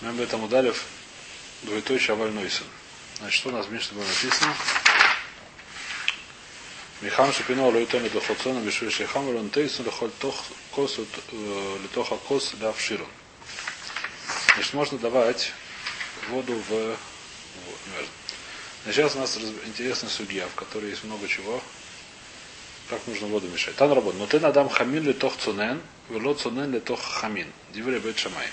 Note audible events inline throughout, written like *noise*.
Мы об этом удалив двоеточие Авальнойсон. Значит, что у нас в Мишне было написано? Михам шипино лойтон до хоцона бешвы шехам лон тейсу лохоль тох кос литоха кос ляв широн. Значит, можно давать воду в... Сейчас у нас интересная судья, в которой есть много чего. Как нужно воду мешать. Там работа. Но ты надам хамин ли тох цунен, вело цунен ли тох хамин. Дивре бет шамай.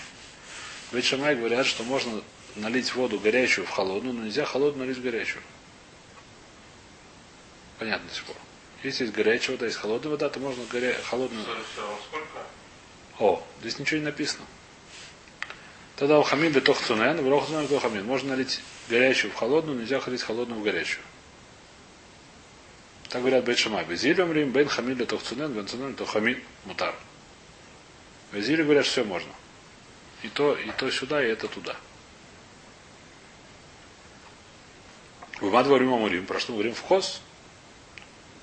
Бет шамай говорят, что можно налить воду горячую в холодную, но нельзя холодную налить в горячую. Понятно до сих пор. Если есть горячая вода, есть холодная вода, то можно горя... холодную... О, здесь ничего не написано. Тогда у хамин бетох цунен, в рох цунен хамин. Можно налить горячую в холодную, нельзя ходить холодную в горячую. Так говорят Бет Шамай. Безилем рим бен хамин бетох цунен, бен цунен то хамин мутар. Безиле говорят, что все можно. И то, и то сюда, и это туда. В Мадварим Амурим, про что мы говорим в хос,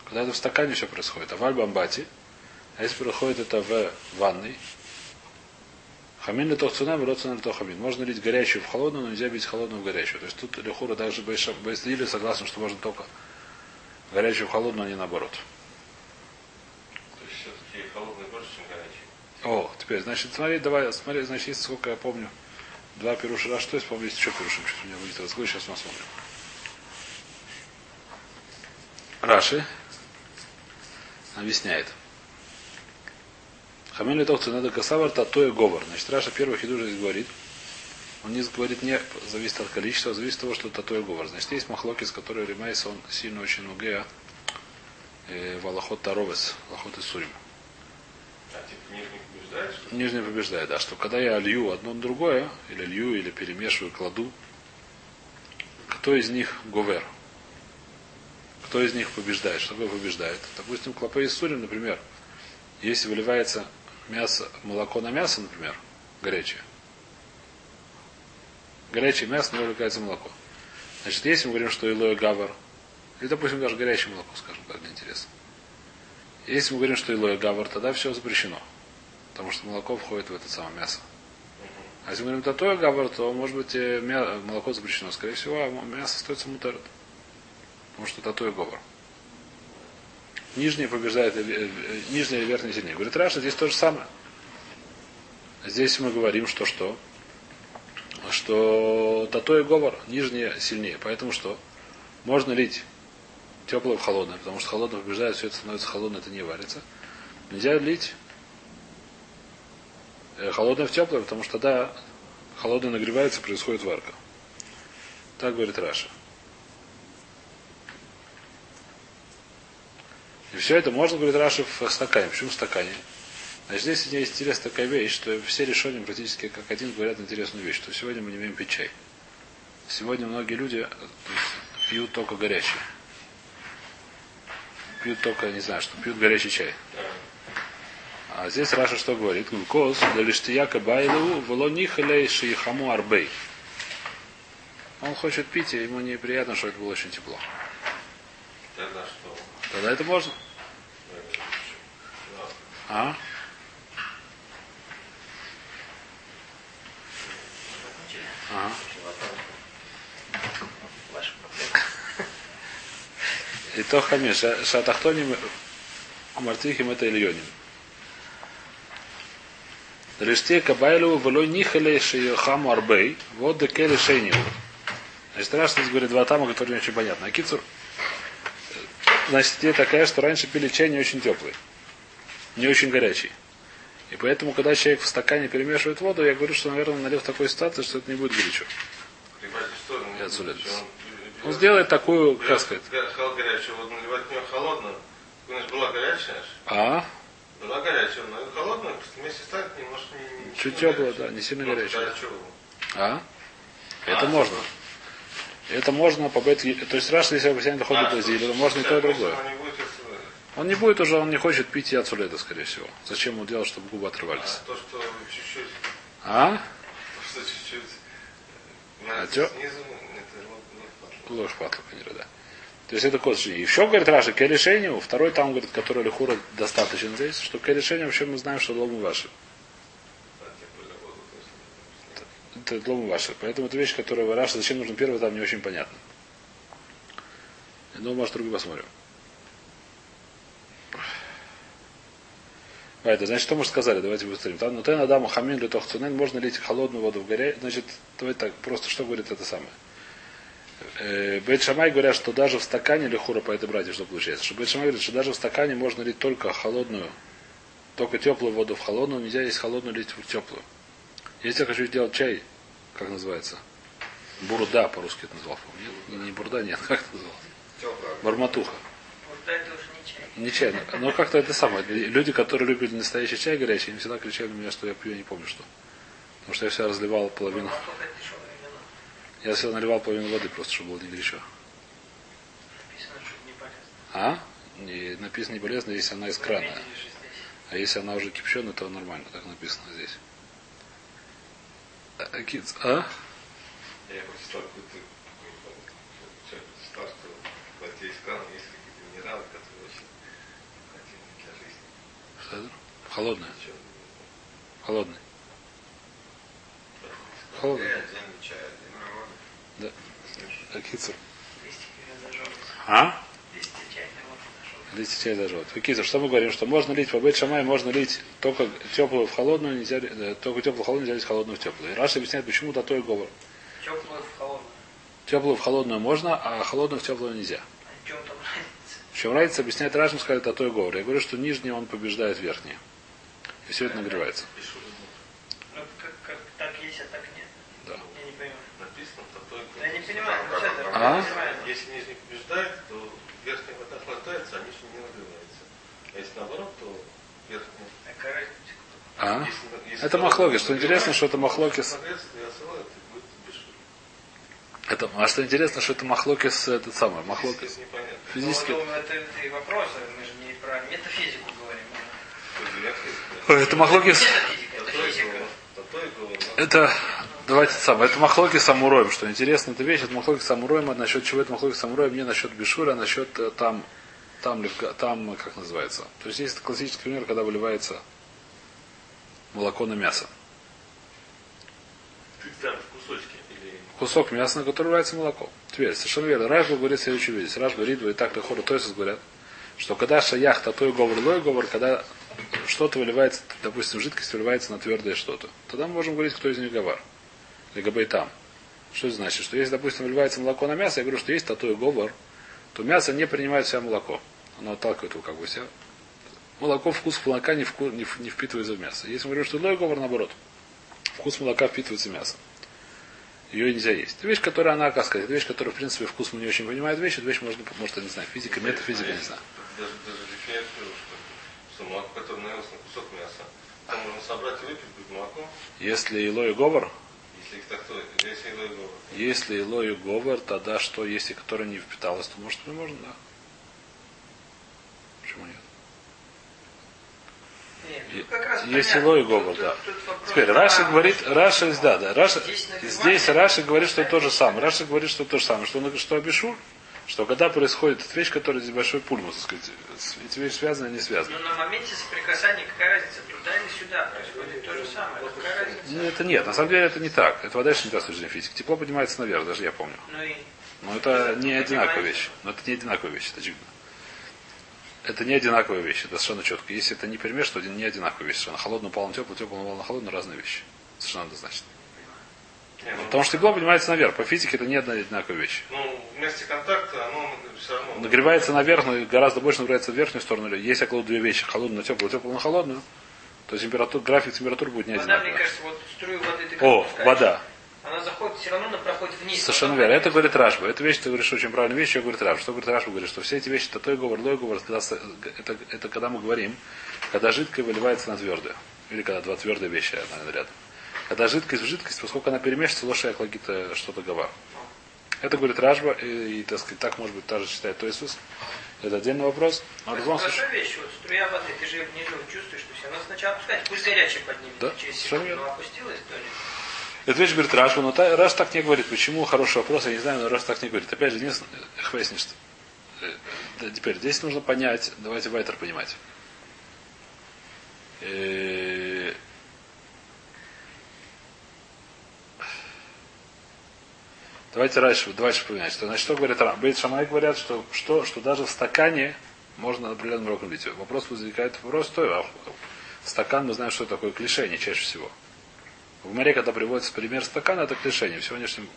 когда это в стакане все происходит. А в Альбамбате, а если происходит это в ванной, хамин литох цуна, врот цуна литох хамин. Можно лить горячую в холодную, но нельзя бить холодную в горячую. То есть тут Лехура даже Бейсдили согласен, что можно только горячую в холодную, а не наоборот. То есть все-таки холодный больше, чем горячий. О, теперь, значит, смотри, давай, смотри, значит, есть сколько я помню. Два пируша, а что есть, помню, есть еще пирушим, что у меня будет разговор, сейчас мы смотрим. Раши объясняет. Хамин литох надо касавар, то и говор. Значит, Раша первый хидуш здесь говорит. Он не говорит не зависит от количества, а зависит от того, что тато и говор. Значит, есть махлокис, который ремайся, он сильно очень нугея э, валахот таровес, валахот и сурим. А типа Нижний побеждает, да, что когда я лью одно на другое, или лью, или перемешиваю, кладу, кто из них говер? Кто из них побеждает? Что такое побеждает? Допустим, клопы из сурим, например, если выливается мясо, молоко на мясо, например, горячее, горячее мясо, не выливается молоко. Значит, если мы говорим, что илоя гавар, или, допустим, даже горячее молоко, скажем так, для интереса. Если мы говорим, что илоя гавар, тогда все запрещено. Потому что молоко входит в это самое мясо. А если мы говорим татоя гавар, то, может быть, молоко запрещено. Скорее всего, а мясо остается мутарет. Потому что татоя говор. Нижний побеждает, э, э, нижний или верхний сильнее. Говорит, Раша, здесь то же самое. Здесь мы говорим, что что? Что תתאה גבר, нижнее сильнее. Поэтому что? Можно лить теплое в холодное, потому что холодное побеждает, все это становится холодное, это не варится. Нельзя лить холодное в теплое, потому что тогда холодное нагревается, происходит варка. Так говорит Раша. И все это можно, говорит Раши, в стакане. Почему в стакане? Значит, здесь есть интересная такая вещь, что все решения практически как один говорят интересную вещь, что сегодня мы не умеем пить чай. Сегодня многие люди пьют только горячий. Пьют только, не знаю, что пьют горячий чай. А здесь Раша что говорит? Глюкоз, да лишь ты яка байлу, вело нихалей шиихаму арбей. Он хочет пить, и ему неприятно, что это было очень тепло. Тогда что? Тогда это можно. А? Ага. И то хамиш. Шатахтоним Мартихим это Ильоним. Реште Кабайлу вело нихале шиехаму арбей. Вот декели шейнил. Значит, здесь говорит два тама, которые не очень понятно. А кицур, значит, идея такая, что раньше пили чай не очень теплый. Не очень горячий. И поэтому, когда человек в стакане перемешивает воду, я говорю, что, наверное, налил в такой ситуации, что это не будет горячо. Я отсюда он- сделает такую, как сказать. Вот наливать в нее холодную. У нас была горячая. А? Была горячая, но холодная, вместе станет немножко не, не Чуть теплая, да, не сильно Ну, горячая. А? Это А, можно. Это можно по бет... То есть раз, если объяснение доходит А, до то зиля, есть, можно и то, и другое. он не будет, уже, он не хочет пить яцуледа, скорее всего. Зачем ему делать, чтобы губы отрывались? а то, что чуть-чуть, А? то, что чуть-чуть А снизу, это ну, не хватит. Ложь да. То есть это код И еще говорит Раши, к решению, второй там говорит, который Лихура достаточно здесь, что к решению вообще мы знаем, что лому ваши. Это длом ваши. Поэтому это вещь, которая Раша, зачем нужен первый, там не очень понятно. Ну, может, другой посмотрим. А, это значит, что мы сказали? Давайте быстрее. Там, ну, тен адам хамин литох цунен, можно лить холодную воду в горе. Значит, давайте так, просто что говорит это самое. Э, Бейт Шамай говорят, что даже в стакане или хура по этой братья, что получается. Что Бейт Шамай говорит, что даже в стакане можно лить только холодную, только теплую воду в холодную, нельзя есть холодную лить в теплую. Если я хочу сделать чай, как называется? Бурда по-русски это назвал, помню. Не, бурда, нет, *laughs* как это называл? Барматуха. Вот это уже не чай. Не чай, но- как-то это самое. Люди, которые любят настоящий чай горячий, они всегда кричали на меня, что я пью, я не помню что. Потому что я всегда разливал половину. Вино. Я всегда наливал половину воды просто, чтобы было не горячо. Написано, что не полезно. А? И написано не полезно, если она из крана. А если она уже кипяченая, то нормально, так написано здесь. А, а, а? Я прочитал какой-то человек читал, что в воде из крана есть какие-то минералы, которые очень хотели для жизни. Что это? Холодная. Холодная. Холодная. Отдельный воду. А, кицер. Листики уже зажевываются. А? Листья чайной воды нашел. Листья чай зажжет. Кицер, что мы говорим? Что можно лить по бейт шамай, можно лить только теплую в холодную, нельзя, э, только теплую в холодную, нельзя лить холодную в теплую. И Раша объясняет, почему то и говор. Теплую в холодную. Теплую в холодную можно, а холодную в теплую нельзя. А в чем там разница? В чем разница, объясняет Рашин, сказать то и говор. Я говорю, что нижний он побеждает верхний. И все это нагревается. Ну, как, как так есть, а так нет. Да. Я не понимаю. Написано, то то и Я не понимаю, ну что это? А? Если нижний побеждает, то верхняя вода охлаждается, а нижний не нагревается. А если наоборот, то верхняя... Разница? А? Если- если Это махлокис. Что интересно, что это махлокис. Это, а что интересно, что это махлокис, этот самый, махлокис. Физически. Ну, это, это и вопросы, мы же не про метафизику говорим. Это махлокис. Это давайте самое, это махлоки самуроем, что интересно, эта вещь, это махлоки самуроем, а насчет чего это махлоки самуроем, не насчет бешура, а насчет э, там, там, там, как называется. То есть есть классический пример, когда выливается молоко на мясо. Ты там в кусочки или... Кусок мяса, на который выливается молоко. Теперь, совершенно верно. Рашба говорит следующую вещь. Рашба говорит, и так Лехора Тойсус говорят, что когда шаях, то и говор, лой говор, когда что-то выливается, допустим, жидкость выливается на твердое что-то, тогда мы можем говорить, кто из них говор. Или габай там. Что это значит? Что если, допустим, выливается молоко на мясо, я говорю, что есть тато и говор, то мясо не принимает в себя молоко. Оно отталкивает его как бы себя. Молоко, вкус молока не, вку- не, не впитывается в мясо. Если мы говорим, что лой говор, наоборот, вкус молока впитывается в мясо. Ее нельзя есть. Это вещь, которая, она, как сказать, это вещь, которая, в принципе, вкус мы не очень понимает вещь, эту вещь можно, может, я не знаю, физика, метафизика, не знаю. Даже, даже дефиниция, что, что молоко, которое навелось на кусок мяса, там можно собрать и выпить будет молоко, Если Илой говор, если их так то, если его его. если Илой говор, тогда что, если которая не впиталась, то может и можно, да. Почему нет? Нет, раз есть понятно. Илой говор, Тут- да. тут- тут вопрос Теперь Раши говорит, Раши, да, да, Раши, Здесь здесь Раши говорит, что то же самое. Раши говорит, что то же самое, что он что Абишур, что когда происходит эта вещь, которая здесь большой пульмус, так сказать, эти вещи связаны, не связаны. Но на моменте соприкасания какая разница? Туда или сюда происходит то же самое. Какая разница? Ну, это нет, на самом деле это не так. Это вода еще не та с точки зрения физики. Тепло поднимается наверх, даже я помню. Ну и Но это не одинаковая вещь. Но это не одинаковая вещь, это очевидно. Это не одинаковая вещь, это совершенно четко. Если это не перемеш, то не одинаковая вещь. Совершенно холодно упал на теплую, теплую упал на холодную, разные вещи. Совершенно однозначно. Потому что тепло поднимается наверх. По физике это не одна одинаковая вещь. Ну, в месте контакта оно все равно. Нагревается наверх, но гораздо больше нагревается в верхнюю сторону. Я кладу две вещи, холодную на теплую, теплую на холодную, то температура, график температур будет не вода, мне одинаковый. кажется, вот струю воды ты О, пускаешь, вода. Она заходит, все равно она проходит вниз. Совершенно верно. Это говорит Рашба. Эта вещь, ты говоришь очень правильную вещь, что говорит Рашба. Что говорит Рашба? Говорит, что все эти вещи, это той говор, лой говор, с- это, это когда мы говорим, когда жидкое выливается на твердое. Или когда два твердые вещи, наверное, рядом. Когда жидкость в жидкость, поскольку она перемешивается, лошадь какие-то что-то гава. Это говорит Рашба, и, и, так сказать, так, может быть, тоже считает Тойсус. Это отдельный вопрос. Но в Это любом случае, Хорошая вещь, вот струя воды, ты же внизу чувствуешь, то есть она сначала опускается, пусть горячая поднимется, Да, через секунду верно. опустилась, то ли. Эта вещь говорит Рашба, но та- Раш так не говорит. Почему? Хороший вопрос, я не знаю, но Раш так не говорит. Опять же, не хвестни, что. э, теперь, здесь нужно понять, давайте Вайтер понимать. Давайте раньше, давайте вспоминать, что, значит, что говорит Рам? Бейт Шамай говорят, что, что, что даже в стакане можно определенным уроком лить. Вопрос возникает, вопрос той, а стакан, мы знаем, что такое клишение чаще всего. В море, когда приводится пример стакана, это клишение. В сегодняшнем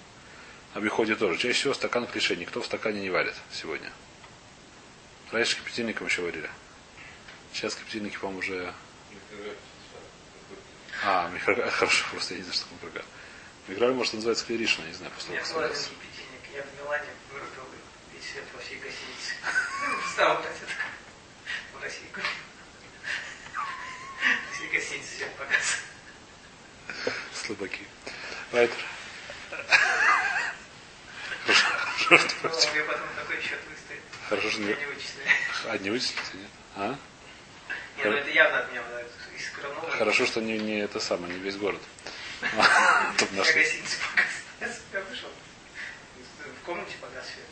обиходе тоже. Чаще всего стакан клишение. Никто в стакане не варит сегодня. Раньше кипятильником еще варили. Сейчас кипятильники, по-моему, уже... А, микро... *laughs* хорошо, просто я не знаю, что такое Микрогар, может, называется клиришна, не знаю, после Я того, была как кипятильник, я в Милане вырубил весь свет во всей гостинице. *laughs* Встал, блядь, это в России купил. Во всей гостинице свет погас. Слабаки. Вайтер. Хорошо, Ну, мне потом такой счет выставит. Хорошо, что не... Вычислили. А, не вычислите, нет? А? Не, ну это явно от меня вот. Хорошо, что не, не это самое, не весь город. *laughs* Тут нашли. В комнате погас свет.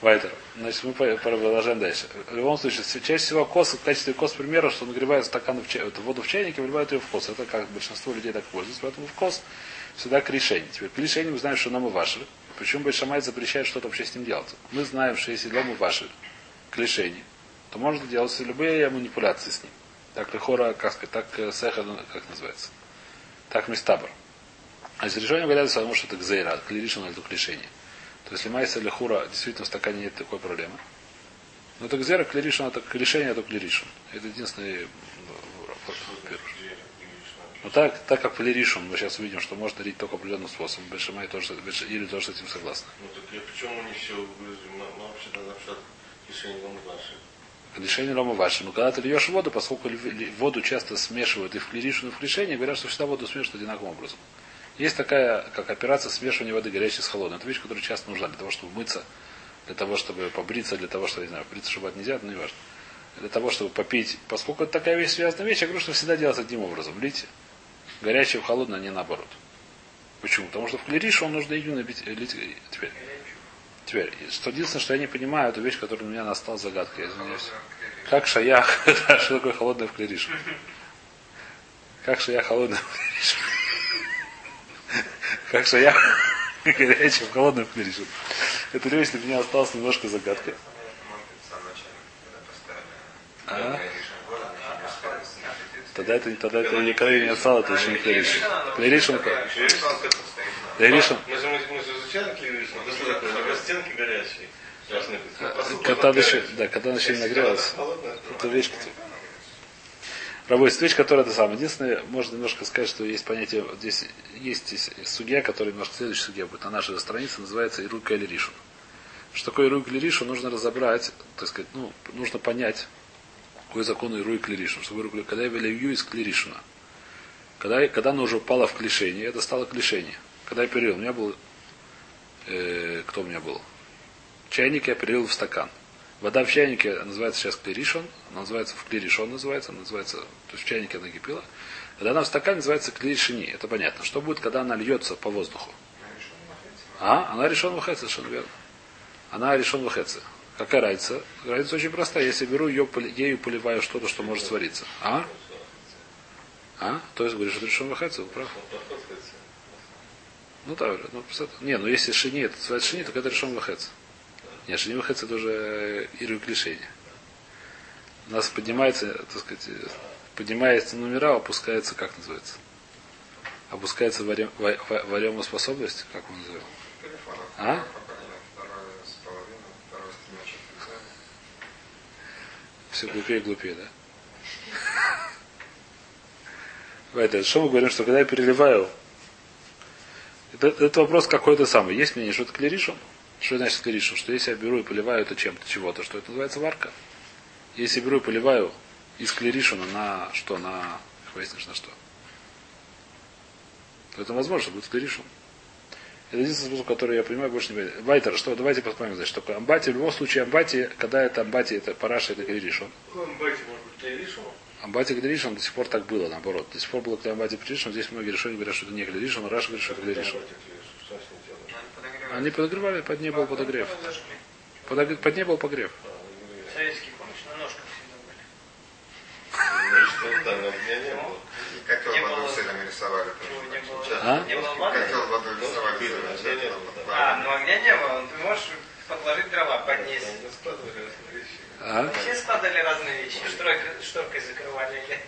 Вайтер. Значит, мы продолжаем дальше. В любом случае, чаще всего кос, в качестве кос примера, что нагревают стакан в чай, воду в чайнике, выливают ее в кос. Это как большинство людей так пользуются. Поэтому в кос всегда к решению. Теперь к решению мы знаем, что нам и ваши. Почему Большамай запрещает что-то вообще с ним делать? Мы знаем, что если лому ваши к решению, то можно делать любые манипуляции с ним. Так лихора, как сказать, так э, сеха, ну, как называется. Так мистабр. А если решение говорят, потому что это гзейра, клиришин или клишение. То есть, если майса или хура действительно в стакане нет такой проблемы. Но это гзера, клиришин, это клишение, это клиришин. Это единственный ну, пируш. Но так, так как полиришин, мы сейчас увидим, что можно дарить только определенным способом. Бешамай тоже, Беш- или тоже с этим согласны. Ну так я почему они все выразили? Мы мы вообще тогда в решение вам наши. Клишение рома ваши. Но когда ты льешь воду, поскольку ль- ль- воду часто смешивают и в клиришин, и в клишение, говорят, что всегда воду смешивают одинаковым образом. Есть такая, как операция смешивания воды горячей с холодной. Это вещь, которая часто нужна для того, чтобы мыться, для того, чтобы побриться, для того, чтобы, не знаю, бриться, чтобы нельзя, но не важно. Для того, чтобы попить. Поскольку это такая вещь, связанная вещь, я говорю, что всегда делать одним образом. Лить горячее в холодное, а не наоборот. Почему? Потому что в клиришу он нужно именно бить, лить теперь. Теперь, единственное, что я не понимаю, это вещь, которая у меня настала загадкой, я извиняюсь. Как шаях, *laughs* что такое холодное в клиришу? Как шаях холодное в клиришу? Как шаях *laughs* горячее в холодное в клиришу? Эта вещь для меня осталась немножко загадкой. А? Тогда это, тогда это никогда не отстало, это еще не клиришн. Клиришн Клиришн. Мы же, мы, стенки горячие. Должны быть. Ну, вот еще, да, когда она еще не нагрелась. Это вещь, которая... Вещь, которая это самое. Единственное, можно немножко сказать, что есть понятие, здесь есть судья, который немножко следующий судья будет на нашей странице, называется Ирука или Ришун. Что такое Ирук или Ришун, нужно разобрать, так сказать, ну, нужно понять, какой закон Ирук или Ришун. Что Ирук, когда я велевью из клиришуна. Когда, когда она уже упала в клишение, это стало клишение. Когда я перелил, у меня был, э, кто у меня был? Чайник я перелил в стакан. Вода в чайнике называется сейчас клиришон, она называется в клиришон называется, называется, то есть в чайнике она кипела. Когда она в стакане называется клиришини, это понятно. Что будет, когда она льется по воздуху? А, она решен в совершенно верно. Она решен в Какая разница? Разница очень простая. Если беру ее, ею поливаю что-то, что может свариться. А? А? То есть говоришь, что решен в вы прав. Ну да, ну, посмотри. не, ну если шини, это называется шини, так это решен в Нет, шини в это уже иру клишение. У нас поднимается, так сказать, поднимается номера, опускается, как называется? Опускается варем- ва- ва- варемоспособность, как мы называем? А? Все глупее и глупее, да? *laughs* Это, что мы говорим, что когда я переливаю, это, это вопрос какой-то самый. Есть мнение, что это клиришем? Что значит клиришем? Что если я беру и поливаю это чем-то, чего-то, что это называется варка? Если я беру и поливаю из клиришина на что? На, выяснишь, на что? То это возможно, что будет клиришем. Это единственный способ, который я понимаю, больше не понимаю. Вайтер, что, давайте посмотрим, значит, такое амбати. В любом случае, амбати, когда это амбати, это параша, это клиришем. Байте, может быть, клиришн? Амбати Глиришин до сих пор так было, наоборот. До сих пор было, когда Амбати Глиришин, здесь многие решения говорят, что это не Глиришин, а Раша говорит, что это Глиришин. Они подогревали, под ней был подогрев. Подогр- Под ней был погрев. Советский, на ножках всегда были. Рисовали. А? Котел рисовали. огня не было. А, ну огня не было. Ты можешь подложить дрова, поднести. А? Все складывали разные вещи. Шторкой, шторкой закрывали или...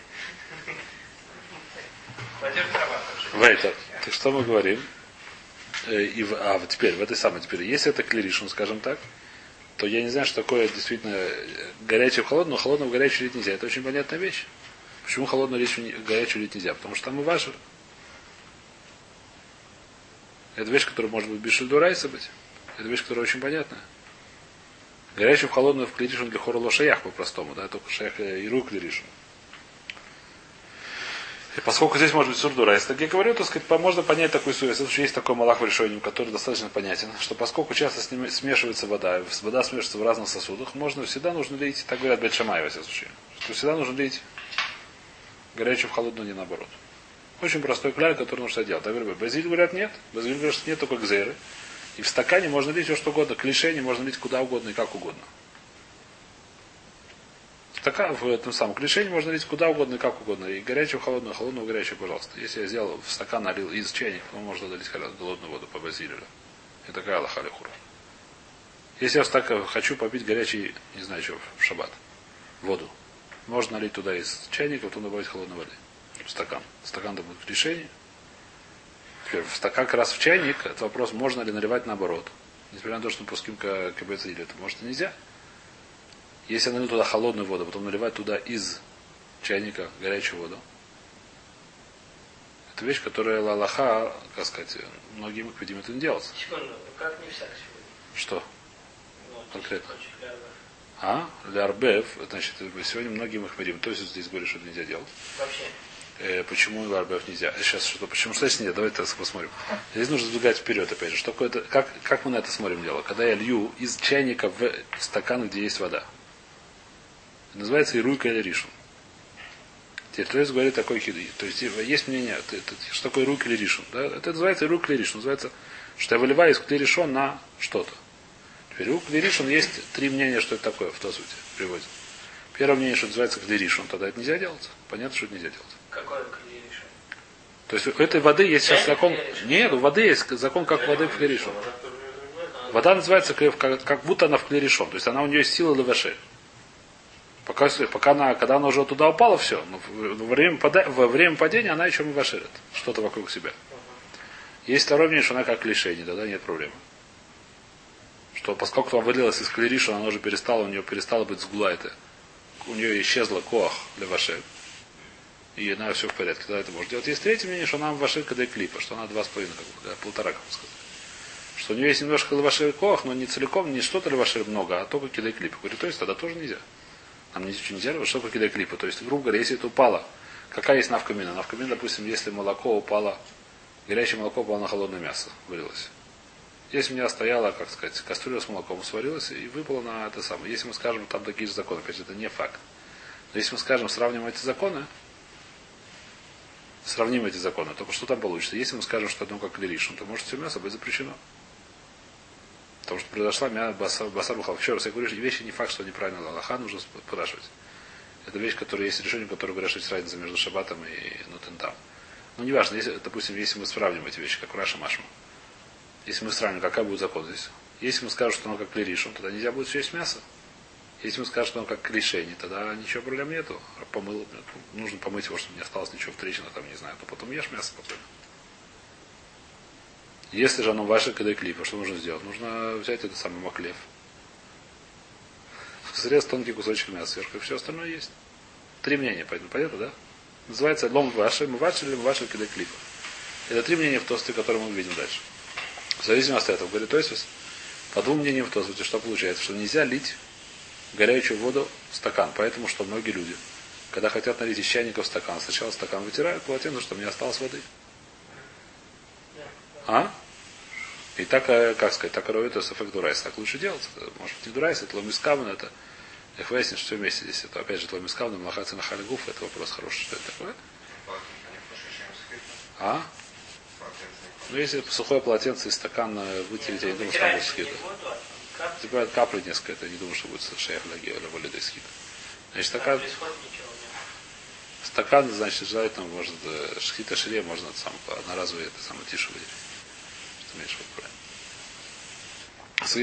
Вейта, то что мы говорим? Э, И а вот теперь, в этой самой теперь, если это клиришн, скажем так, то я не знаю, что такое действительно э, горячее в холодную, но холодное в горячую лить нельзя. Это очень понятная вещь. Почему холодную в горячую лить нельзя? Потому что там и важно. Это вещь, которая может быть без шельдурайса быть. Это вещь, которая очень понятная. Горячую в холодную в клиришн для хороло шаях по-простому, да, только шаях и рук клиришн. И поскольку здесь может быть сурдура, если так я говорю, то сказать, можно понять такую суть. Если есть такой малах в решении, который достаточно понятен, что поскольку часто с ними смешивается вода, вода смешивается в разных сосудах, можно всегда нужно лить, так говорят Бетшамай во всяком случае, что всегда нужно лить горячую в холодную, не наоборот. Очень простой кляр, который нужно делать. Так говорят, Базиль говорят нет. Базиль говорят, что нет только гзеры. И в стакане можно лить все что угодно. Клишение можно лить куда угодно и как угодно. Стакан в этом самом клишении можно лить куда угодно и как угодно. И горячую, холодную, холодную, горячую, пожалуйста. Если я сделал в стакан налил из чайника, то можно долить холодную воду по базилю. Это такая лохалихура. Если я в стакан хочу попить горячий, не знаю что, в шаббат, воду, можно налить туда из чайника, потом добавить холодной воды. В стакан. Стакан это будет решение. В стакан как раз в чайник, это вопрос, можно ли наливать наоборот. Несмотря на то, что пуским КБЦ или это может и нельзя. Если я налью туда холодную воду, потом наливать туда из чайника горячую воду. Это вещь, которая лалаха, как сказать, многим видимо это не делать. Секунду, как не всяк сегодня? Что? Ну, Конкретно. А? Для арбев, значит, сегодня многим их видим. То есть здесь говорит, что это нельзя делать. Вообще. Э, почему в арбев нельзя? Сейчас что? Почему что здесь нет? Давайте так посмотрим. Здесь нужно сдвигать вперед, опять же. Что это, как, как мы на это смотрим дело? Когда я лью из чайника в стакан, где есть вода. Называется ируйка или ришун. Теперь, есть говорит такой хиды. То есть есть мнение, что такое рук или ришун. Да? Это называется рук или ришун. Называется, что я выливаю из клиришон на что-то. Теперь рук или ришун есть три мнения, что это такое в то сути приводит. Первое мнение, что называется клиришун, тогда это нельзя делать. Понятно, что это нельзя делать. Какое? То есть у этой воды есть сейчас закон. Нет, у воды есть закон, как воды в клиришон. Вода называется как, как будто она в клиришон. То есть она у нее есть сила леваше. Пока, пока она, когда она уже туда упала, все. Но во время, пода- во время падения она еще мываширит. Что-то вокруг себя. Есть второе мнение, что она как лишение, тогда нет проблемы. Что поскольку там вылилась из клиришона, она уже перестала, у нее перестала быть сгула это. У нее исчезла коах для вашей. И она все в порядке, тогда это может делать. Есть третье мнение, что она ваши когда клипа, что она два с половиной, как бы, полтора, как бы сказать. Что у нее есть немножко лаваши коах, но не целиком, не что-то лаваши много, а только кидай клипа. Говорю, то есть тогда тоже нельзя. Нам ничего нельзя, что только кидай клипа. То есть, грубо говоря, если это упало, какая есть навкамина? Навкамина, допустим, если молоко упало, горячее молоко упало на холодное мясо, вылилось. Если у меня стояла, как сказать, кастрюля с молоком сварилась и выпала на это самое. Если мы скажем, там такие же законы, опять же, это не факт. Но если мы скажем, сравним эти законы, сравним эти законы, только что там получится? Если мы скажем, что одно как лиришн, то может все мясо быть запрещено. Потому что произошла мя баса баса бухал. Еще раз, я говорю, вещи не факт, что неправильно Аллаха нужно спрашивать. Это вещь, которая есть решение, которое говорят, что есть разница между шабатом и нутентам. Ну, неважно, если, допустим, если мы сравним эти вещи, как Раша Машма. Если мы сравним, какая будет закон здесь? Если мы скажем, что оно как лиришон, тогда нельзя будет есть мясо. Если мы скажем, что оно как решение, тогда ничего проблем нету. Помыл, нужно помыть его, чтобы не осталось ничего в трещинах, там, не знаю, то потом ешь мясо спокойно. Если же оно ваше клипа, что нужно сделать? Нужно взять этот самый маклев. Срез тонкий кусочек мяса сверху, и все остальное есть. Три мнения, поэтому понятно, да? Называется лом ваши, мываши или мываши когда клипа. Это три мнения в тосте, которые мы увидим дальше. В зависимости от этого, говорит Тойсус, по двум мнениям в тосте, что получается, что нельзя лить горячую воду в стакан. Поэтому, что многие люди, когда хотят налить из чайника в стакан, сначала стакан вытирают полотенце, чтобы не осталось воды. А? И так, э, как сказать, так это эффект дурайс. Так лучше делать. Может быть, не дурайс, это ломискавн, это их выяснить, что вместе здесь. Это опять же ломискавн, махаться на халигуф, это вопрос хороший, что это такое. А? Ну, если сухое полотенце и стакан вытереть, я не думаю, что там будет скидка. Типа капли несколько, это не думаю, что будет шеях геоля или. Значит, такая, стакан, значит, желательно, может, э, шхита шире, можно сам, одноразовый это самое тише выделить. Что меньше правильно.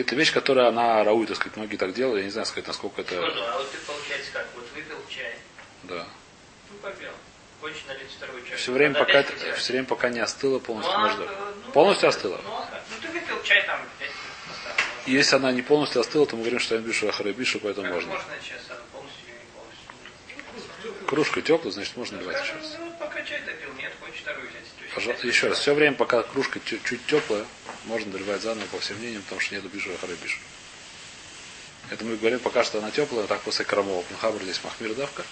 Это вещь, которая она рауй, так сказать, многие так делают, я не знаю, сказать, насколько это. Секунду, а вот ты получается как? Вот выпил чай, Да. ну попил. Хочешь налить. Все время, пока, все время, пока не остыло, полностью Ну, а, можно. э, ну, Полностью остыло? Ну? Ну, ты выпил чай там Если она не полностью остыла, то мы говорим, что я бишу ахарабишу, поэтому Как можно. можно сейчас она полностью или не полностью? Кружка теплая, значит, можно наливать Скажем, сейчас. ну, пока чай допил, нет, хочешь вторую взять. Пожалуйста, еще раз. Все время, пока кружка чуть, чуть теплая, можно доливать заново по всем мнениям, потому что нету бишу ахарабишу. Это мы говорим пока что она теплая, так после крамова. Махабр здесь махмир давка.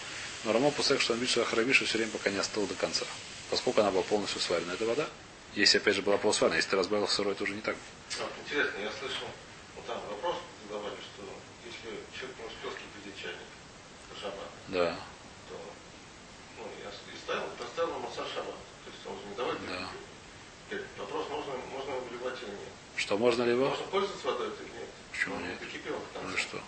Но рамо после что он бишу ахарабишу все время пока не остыла до конца. Поскольку она была полностью сварена, эта вода. Если опять же была полусварена, если ты разбавил сырой, то уже не так. А, Интересно, я слышал, вот там вопрос задавали, что если человек не успел скипятить чайник до шаббата, Да, то ну, я и ставил, поставил на массаж шаббат. То есть он же не давай Да. Теперь Вопрос, можно, можно его вливать или нет. Что, можно ли его? Можно пользоваться водой или нет? Почему нет? Закипело в Ну и что?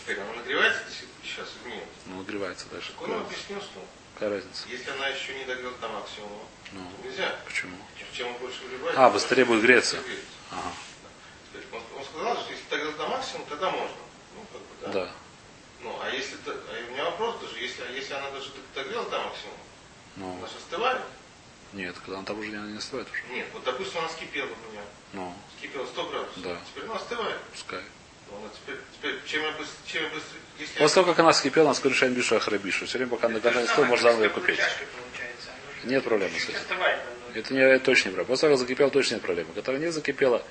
Теперь она нагревается сейчас или нет? Ну, нагревается дальше. Так он объяснил, что Какая разница? если она еще не догрелась до максимума, Ну, то нельзя. почему? Чем он больше вливает, А, быстрее будет греться. Ага, Он, он сказал, что если догрелась до максимума, тогда можно. Ну, как бы, да. да. Ну, а если, а у меня вопрос даже, если, если она даже догрелась до максимума, Ну, она же остывает? нет, когда он там уже не, не остывает уже. Нет, вот допустим она скипела у меня. Ну, Скипела 100 градусов. Да. Теперь она остывает. пускай. Ну, она теперь, теперь чем я быстрее, чем я быстрее, если После того, как она вскипела, она скажет, что я бишу ахарабишу. Все время, пока она конца не можно заново ее купить. Нет проблемы с этим. Это, не, это точно не проблема. После того, как закипела, точно нет проблемы. Которая не закипела,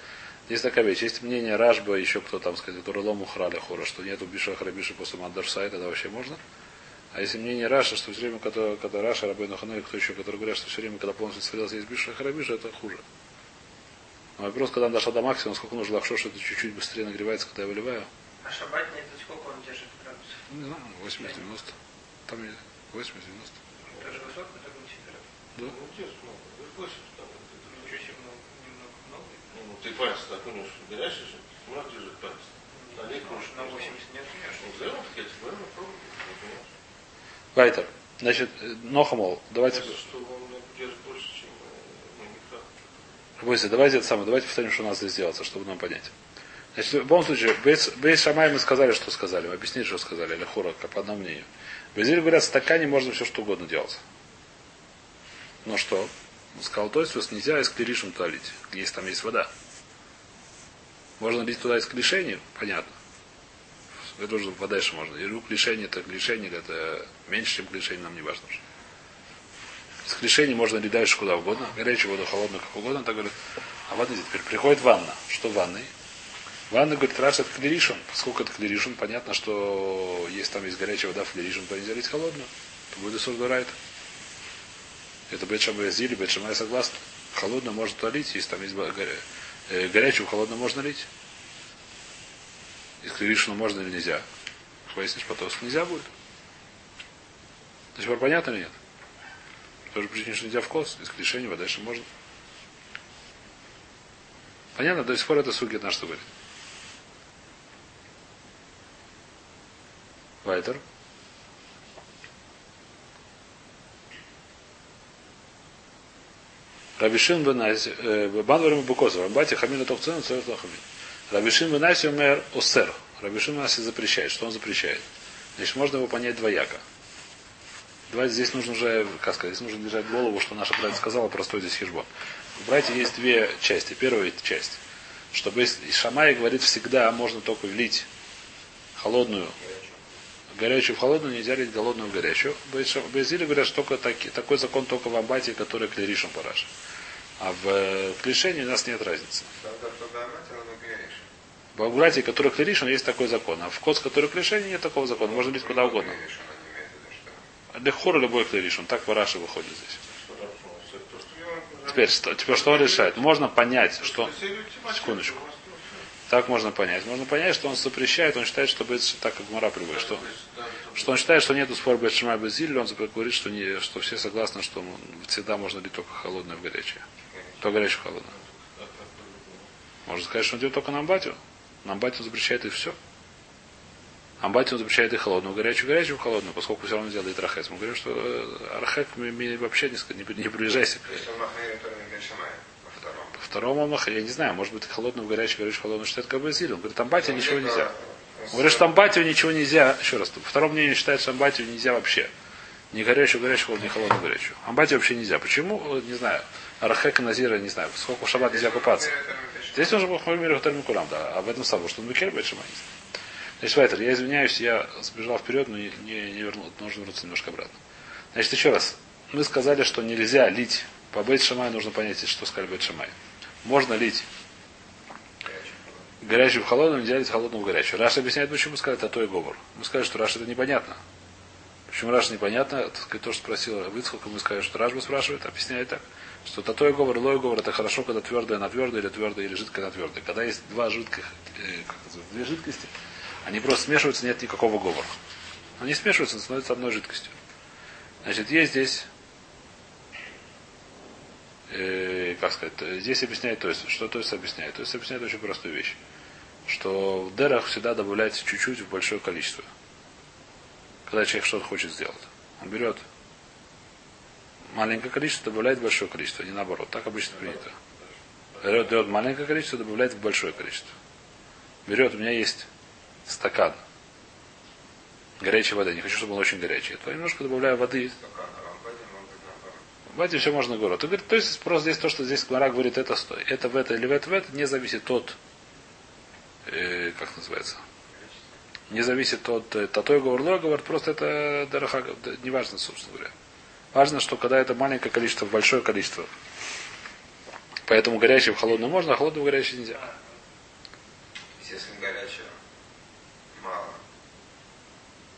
есть такая вещь. Есть мнение Рашба, еще кто там, сказать, который лому хора, что нету биша харабиша после маддарсай, тогда вообще можно. А если мнение Раша, что все время, когда, когда Раша, Рабейну Хану или кто еще, который говорят, что все время, когда полностью сварился, есть биша харабиша, это хуже. Но вопрос, когда он дошел до максимума, сколько нужно лахшо, что это чуть-чуть быстрее нагревается, когда я выливаю. А шабатник, это сколько он держит градусов? Не знаю, 80-90. Там есть 80-90. Тоже высокая такая температура? Да. Ну, где много? Больше. Ничего себе, много. Ну, ты пальцы так унешь, горячий же, мрак держит пальцы. Налей кружку. На 80 нет, Ну, конечно. я тебе говорю, не. Вайтер. Значит, э, Нохамол, давайте... Что он меня держит больше, чем э, ну. Бойся, давайте это самое, давайте повторим, что у нас здесь делается, чтобы нам понять. Значит, в любом случае, без, без Шамай мы сказали, что сказали, мы объяснили, что сказали, или хора, как по одному мнению. Безиль говорят, в стакане можно все что угодно делать. Но что? Сказал, то есть нельзя из клиришем туда лить, если там есть вода. Можно лить туда из клишения, понятно. Это уже вода еще можно. И рук это клишение, или это меньше, чем клишение, нам не важно уже. Из клишений можно лить дальше куда угодно. Горячую воду, холодную, как угодно. Так говорит. А воды теперь приходит ванна. Что в ванной? Ванна, говорит, Раш, это клиришин. Поскольку это клиришин, понятно, что если там есть горячая вода в клиришин, то нельзя лить холодную. То будет Сурдурайт. Это Бет Шамай Зили, Бет Шамай согласны. Холодную можно туда лить, если там есть горя- э, горячую, холодную можно лить. Из клиришина можно или нельзя. Пояснишь потом, нельзя будет. До сих пор понятно или нет? Тоже причина, что нельзя в кос, из клишения, а дальше можно. Понятно? До сих пор это суги наш что говорит. Вайтер. Рабишин Банварим Букозов, Бати Хамина Тохцена, Царь Хамин. Рабишин Бенаси умер Осер. Рабишин Бенаси запрещает. Что он запрещает? Значит, можно его понять двояко. Давайте здесь нужно уже, как сказать, здесь нужно держать голову, что наша братья сказала, простой здесь хижбон. У братья есть две части. Первая часть, чтобы Шамай говорит всегда, можно только влить холодную, горячую в холодную, нельзя лить голодную в горячую. Безили говорят, что только таки, такой закон только в Амбате, который клиришем параш. А в э, клишении у нас нет разницы. В Абгурате, который клиришем, есть такой закон. А в Коц, который клишение, нет такого закона. Можно лить куда угодно. Лехор любой клиришем. Так Вараши выходит здесь. Теперь, что, теперь что он решает? Можно понять, что... Секундочку. Так можно понять. Можно понять, что он запрещает, он считает, что будет так, как Мара приводит, что, что он считает, что нету спор Бетшима Безиль, он говорит, что, не, что все согласны, что всегда можно лить только холодное в горячее. То горячее в холодное. Можно сказать, что он делает только на амбатию. На амбатию запрещает и все. Амбати он запрещает и холодную, горячую, горячую, холодную, поскольку все равно делает рахет. Мы говорим, что э, архек вообще не, не, не приближайся. То есть он махнет только на Бешамая, во втором. По второму он я не знаю, может быть, холодную, горячую, горячую, холодную считает как бы Он говорит, амбати ничего нельзя. Он говорит, что амбатию ничего нельзя. Еще раз, по второму мнению считает, что амбатию нельзя вообще. Ни горячую, горячую, ни холодную, горячую. Амбатию вообще нельзя. Почему? Не знаю. Арахека Назира, не знаю. Сколько в шаббат нельзя купаться. Здесь уже Мухаммед Хатар Кулам, да. Об этом самом, что он Микель Бетшима Значит, Вайтер, я извиняюсь, я сбежал вперед, но не, не, не вернул. Нужно вернуться немножко обратно. Значит, еще раз. Мы сказали, что нельзя лить. По Бейт нужно понять, что сказали Бейт Шамай. Можно лить горячую в холодную, нельзя лить холодную в горячую. Раша объясняет, почему сказали это то и говор. Мы сказали, что Раша это непонятно. Почему Раша непонятно? То, что спросила Выцхука, мы сказали, что Рашба спрашивает, объясняет так. Что тато и говор, лой говор, это хорошо, когда твердое на твердое, или твердое, или жидкое на твердое. Когда есть два жидких, э, как две жидкости, они просто смешиваются, нет никакого говора. Они смешиваются, становятся одной жидкостью. Значит, есть здесь, э, как сказать, здесь объясняет то есть, что то есть объясняет. То есть объясняет очень простую вещь. Что в дерах всегда добавляется чуть-чуть в большое количество. Когда человек что-то хочет сделать. Он берет маленькое количество, добавляет большое количество, не наоборот. Так обычно принято. Берет, берет маленькое количество, добавляет в большое количество. Берет, у меня есть стакан горячей воды. Не хочу, чтобы он очень горячий. То немножко добавляю воды. Баде все можно говорить. То, есть просто здесь то, что здесь Гмара говорит, это, сто- это в это или в это, в это, не зависит от, э, как называется, не зависит от э, татой говор, лой говор, просто это дороха, да, не важно, собственно говоря. Важно, что когда это маленькое количество, большое количество. Поэтому горячее в холодное можно, а холодное в горячее нельзя. Если горячего мало,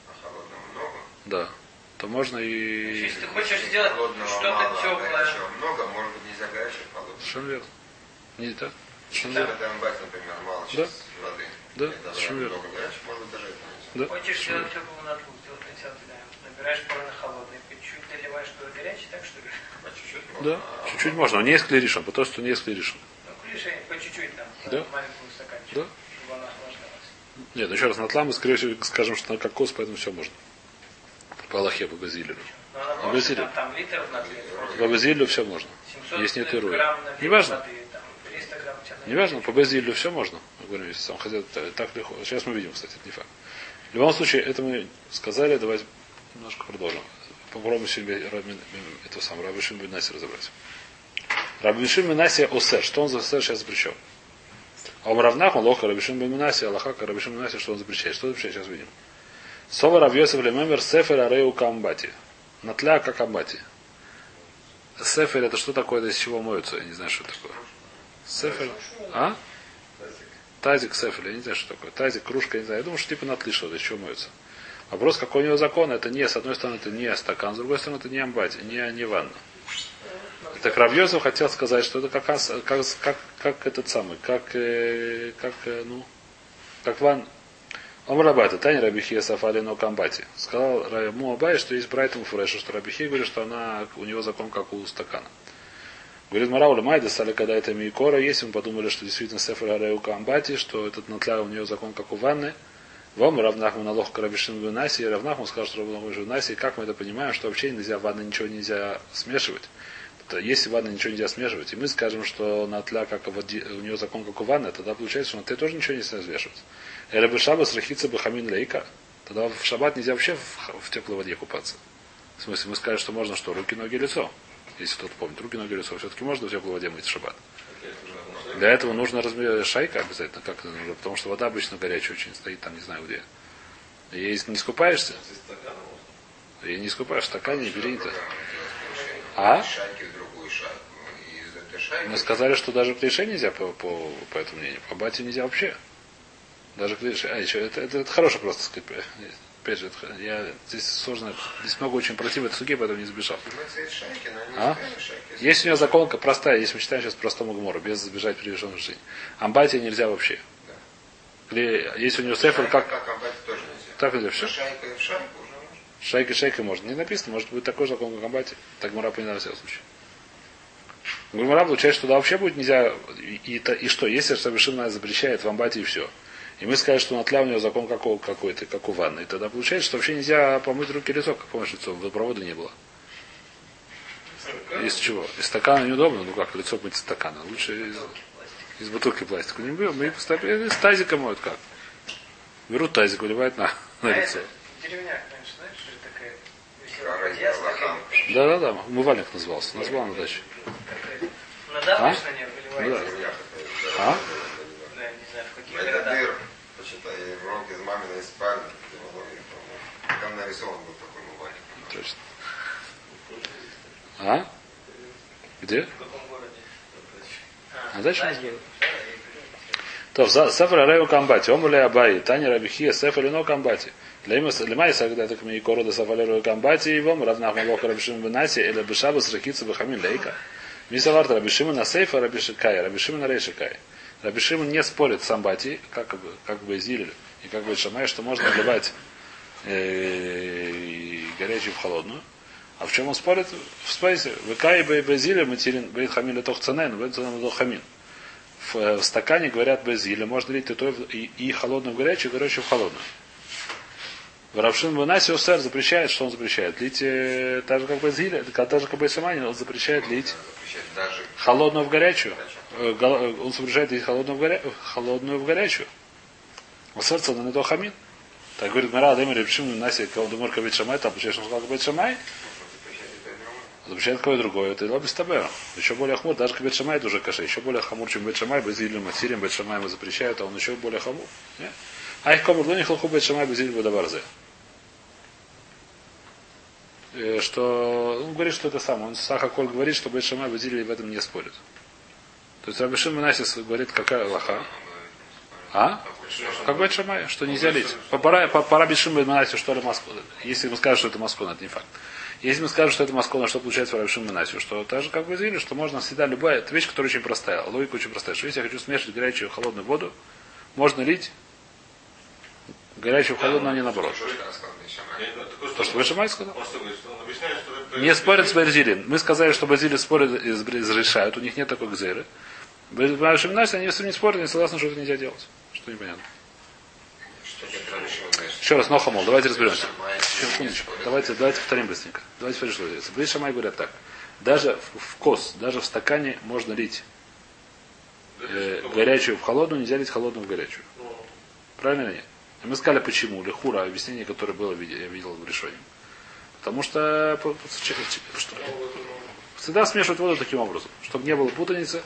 а холодного много, Да. То можно и... Если ты хочешь сделать что-то а теплое, горячего много, может быть нельзя горячего, холодного. Совершенно верно. Не так? Совершенно верно. например, мало сейчас воды. Да, совершенно верно. Да. хочешь сделать теплого на двух, сделать нельзя туда. Набираешь полно холодный, по чуть-чуть доливаешь туда горячий, так что ли? По чуть-чуть Да, можно, а чуть-чуть можно. Но не есть клиришем, потому что не есть клиришем. Ну, клише, по чуть-чуть там, Да. маленькую стаканчик, Да. чтобы она охлаждалась. Нет, ну еще раз, на тла мы, скорее всего, скажем, что на кокос, поэтому все можно. По Аллахе, по Базилию. А может, вы там, там литр на. По Базилию все можно. 700 Есть нет ируя. грамм на литр Неважно. воды, там, 300 грамм у тебя на Неважно, литр. по Базилию все можно. Мы говорим, сам хозяин та- так легко. Сейчас мы видим, кстати, это не факт. В любом случае, это мы сказали, давайте немножко продолжим. Попробуем сегодня Раби- это сам Раби Шим бен Наси разобрать. Раби Шим бен Наси осер. Что он за осер сейчас запрещен? А у Равнах он лоха Раби Шим бен Наси, Аллаха Раби Шим бен Наси, что он запрещает? Что запрещает? Сейчас видим. Сова Йосеф Лемемер Сефер Ареу Камбати. Натля как Амбати. Сефер это что такое, это из чего моются? Я не знаю, что такое. Сефер. А? Тазик, сефель, я не знаю, что такое. Тазик, кружка, я не знаю. Я думаю, что типа натлишо, из чего моются. Вопрос, какой у него закон, это не, с одной стороны, это не стакан, с другой стороны, это не амбати, не, не ванна. Это Кравьезов хотел сказать, что это как, как, как, как этот самый, как, э, как, э, ну, как ван, он рабата, Таня Рабихия Сафали но Камбати. Сказал ему Абай, что есть Брайтом Фреша, что Рабихи говорит, что она, у него закон как у стакана. Говорит Марауля Майда, стали когда это Микора, если мы подумали, что действительно Сефер Арею Камбати, что этот натля у нее закон как у ванны. Вам Равнахму налог Карабишин Винаси, и Равнахму сказал, что Равнахму Винаси, и как мы это понимаем, что вообще нельзя в ванной ничего нельзя смешивать. Если в ванной ничего нельзя смешивать, и мы скажем, что натля как у нее закон как у ванны, тогда получается, что на ты тоже ничего нельзя смешивать. Или бы шабас рахица бы хамин лейка. Тогда в шаббат нельзя вообще в, в теплой воде купаться. В смысле, мы скажем, что можно что, руки, ноги, лицо. Если кто-то помнит, руки, ноги, лицо. Все-таки можно в теплой воде мыть в шаббат. Для этого нужно размер шайка обязательно, как это нужно, потому что вода обычно горячая очень стоит, там не знаю где. И если не скупаешься, и не скупаешь в стакане, не бери не то. А? В Мы сказали, что даже клише нельзя по, по, по этому мнению. По бате нельзя вообще. Даже клише. А, еще, это, это, это хорошо просто сказать. Опять же, я, здесь сложно, здесь много очень против этой суги, поэтому не сбежал. А? Есть у нее законка простая, если мы читаем сейчас простому гмору, без сбежать перевешенную жизнь. Амбатия нельзя вообще. Или Есть у нее сефер, как, Как амбати тоже нельзя. так нельзя, все? Шайка. Шайка шайка можно. Не написано, может быть такой закон, как амбати. Так Гмара поняла во всяком случае. Гмара получается, что туда вообще будет нельзя. И, и, и что, если совершенно запрещает в амбате и все. И мы сказали, что натля у него закон какого, какой-то, как у ванны. И тогда получается, что вообще нельзя помыть руки и лицо, как помощь лицо, водопровода не было. Из чего? Из стакана неудобно, ну как, лицо мыть из стакана. Лучше из, из бутылки пластика. Не берем, мы поставим, из тазика моют как. Берут тазик, выливают на, на А лицо. знаешь, такая такими Да-да-да, умывальник назывался. Назвал на даче. на это, А? Да, не знаю, в каких Это городах. дыр, почитай, урок из по-моему. Там нарисован был такой умывальник. Точно. А? Где? В каком городе? А дальше я говорю. То, Сефер Рею Камбати, Омули Абай, Таня Рабихия, Сефер Ино Камбати. Лемай Сагда так ми корода Сафалеру Камбати, и вам равнах Малоха Рабишим Бенаси, или Бешабас Ракица Бахамин Лейка. Мисаварт Рабишима на Сейфа Рабишикай, Рабишима на Рейшикай. Рабишима не спорит с Амбати, как бы, как бы Зилель, и как бы Шамай, что можно вливать э, горячую в холодную. А в чем он спорит? В спайсе. Векай и Базиле материн Бейт Хамин Летох Цанен, Летох Хамин. В, э, в стакане говорят Базиле, можно лить и, то, в- и, и холодную в горячую, и горячую в холодную. В Равшин Ванаси Усер запрещает, что он запрещает? Лить э, так же, как Базиле, так же, как Байсамани, он запрещает лить холодную в горячую. Э, э, Он запрещает лить холодную в, горя... холодную в горячую. У сердца на то хамин. Так говорит Мара, Адемир Репшим Наси, Калдумар Кабит Шамай, там получаешь, что сказал Кабит Шамай, запрещает кое другое. Это лобби стабера. Еще более хмур, даже Кабит Шамай это уже каше. Еще более хамур, чем Бет Шамай, Безилю Матирим, Бет Шамай ему запрещают, а он еще более хамур. Не? А их комур не хлху Бет Шамай, Безилю Бадабарзе. Э, Что он говорит, что это самое. Он Саха Коль говорит, что Бет Шамай, Безилю в этом не спорит. То есть Рабишин Манасис говорит, какая лоха. А? Как Бет Шамай, что нельзя лить. По пора, по, пора Бешим Манасе, что ли Москва. Если мы скажем, что это Москва, это не факт. Если мы скажем, что это Москва, что получается в Рабишим Манасе, что так же, как вы заявили, что можно всегда любая, это вещь, которая очень простая, логика очень простая, что если я хочу смешивать горячую и холодную воду, можно лить горячую в холодную, а не наоборот. То, что Бет Шамай сказал. Говорит? Не спорят с Базилием. Мы сказали, что Базили спорят и разрешают, у них нет такой гзеры. Манасе они с этим не спорят, они согласны, что это нельзя делать. Что Бейт Еще раз, Нохамол, давайте разберемся. Секундочку. Давайте, давайте повторим быстренько. Давайте смотрим, что здесь. Бей Шамай говорят так. Даже в, в кос, даже в стакане можно лить э, горячую в холодную, нельзя лить холодную в горячую. Правильно или нет? И мы сказали, почему. Лихура, объяснение, которое было, я видел в решении. Потому что, что- всегда смешивать воду таким образом, чтобы не было путаницы.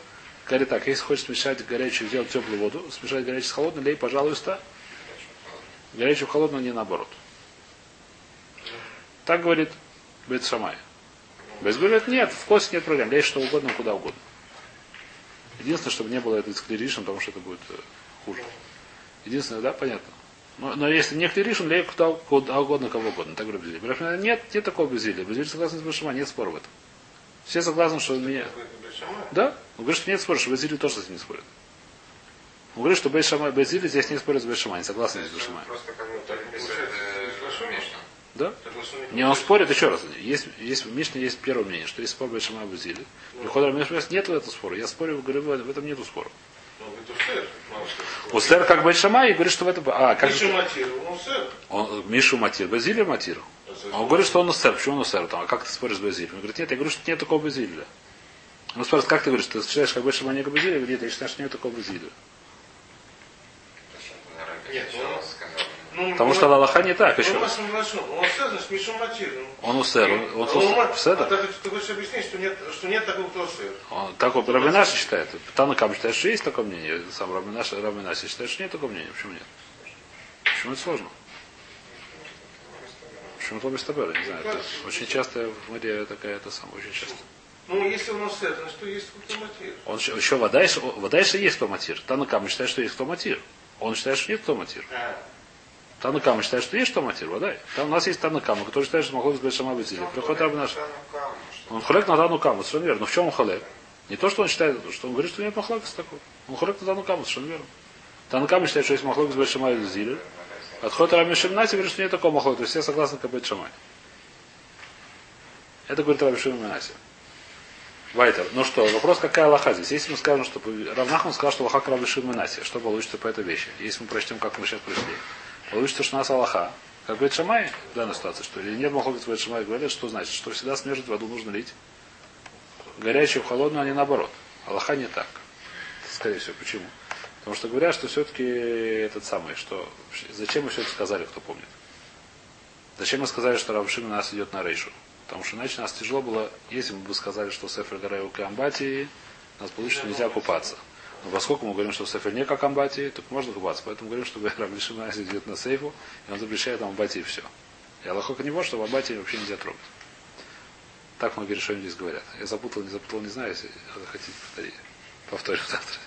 Говорит так, если хочешь смешать горячую, сделать теплую воду, смешать горячую с холодной, лей, пожалуйста, горячую холодную, не наоборот. Так говорит Бет Шамай. Бет говорит, нет, в косе нет проблем, лей что угодно, куда угодно. Единственное, чтобы не было это клиришем, потому что это будет э, хуже. Единственное, да, понятно. Но, но если не клиришем, лей куда, куда угодно, кого угодно. Так говорит. Говорят, Нет, нет такого безделия. Безиль согласен с Бешама, нет спора в этом. Все согласны, что меня... Да? Он говорит, что нет спора, что Безиль тоже с этим не спорит. Он говорит, что Бейшама, Безиль здесь не спорит с Бешама, не согласны с Мишна. Да? Не, он спорит, еще раз. Есть, есть в Мишне есть первое мнение, что есть спор Бешама и Базили. Приходит Мишна, нет этого спора. Я спорю, говорю, в этом нету спора. У Сэр как Бешама и говорит, что в этом... А, как Миша Матир, он сэр. он, Мишу Матир, Базилия Матир. Он говорит, что он Сэр. Почему он Сэр? Там, а как ты споришь с Базилием? Он говорит, нет, я говорю, что нет такого Базилия. Он спрашивает, как ты говоришь, ты считаешь, как Бешама не как Базилия? Нет, я считаю, что нет такого Базилия. Нет, он- сказал? Ну, Потому что Аллаха не так еще Он соглашен. Он ну. Он. Он, он, Ну, он, а Седа? так ты хочешь объяснить, что нет, что нет такого, кто. Он, так вот Равинаш считает. Танакам считает, что есть такое мнение. Сам Равинаш, Равинаш считает, что нет такого мнения. Почему нет? Почему это сложно? Почему это Табер? Не знаю. Это очень часто в море такая, это самое, очень часто. Ну, если он сэр, значит, что есть кто Матир. Он еще, еще Вадайш есть кто матир. Танакам считает, что есть кто матир. Он считает, что нет кто матир. А, Танакам считает, что есть кто матир. Вадай. Там у нас есть Танакам, который считает, что могло быть Шама Базили. Приходит Равинаш. Он хулек на Тану Каму, совершенно верно. Но в чем он хулек? Не то, что он считает, что он говорит, что нет махлокис такого. Он хулек на Тану Каму, совершенно верно. Тану Каму считает, что есть махлокис с Шамай и Зилер. Отходит Рами Шимнати, говорит, что нет такого махлокиса. Есть все согласны как Бет Шамай. Это говорит Раби Шимон Минаси. Вайтер. Ну что, вопрос, какая Аллаха здесь? Если мы скажем, что Равнахман сказал, что Аллаха Крабишин Наси, что получится по этой вещи? Если мы прочтем, как мы сейчас пришли, получится, что у нас Аллаха. Как говорит Шамай в данной ситуации, что или нет Махлокит говорит Шамай, говорят, что значит, что всегда смерть воду нужно лить. Горячую в холодную, а не наоборот. Аллаха не так. Скорее всего, почему? Потому что говорят, что все-таки этот самый, что зачем мы все-таки сказали, кто помнит? Зачем мы сказали, что Равшин у нас идет на рейшу? Потому что иначе нас тяжело было, если мы бы сказали, что Сефер Гарай у Камбатии, нас получится, нельзя купаться. Но поскольку мы говорим, что Сефер не как Амбатии, то можно купаться. Поэтому говорим, что Равшин у нас идет на сейфу, и он запрещает Амбатии все. И Аллахока не может, что в Амбатии вообще нельзя трогать. Так многие решения здесь говорят. Я запутал, не запутал, не знаю, если хотите повторить. Повторю завтра.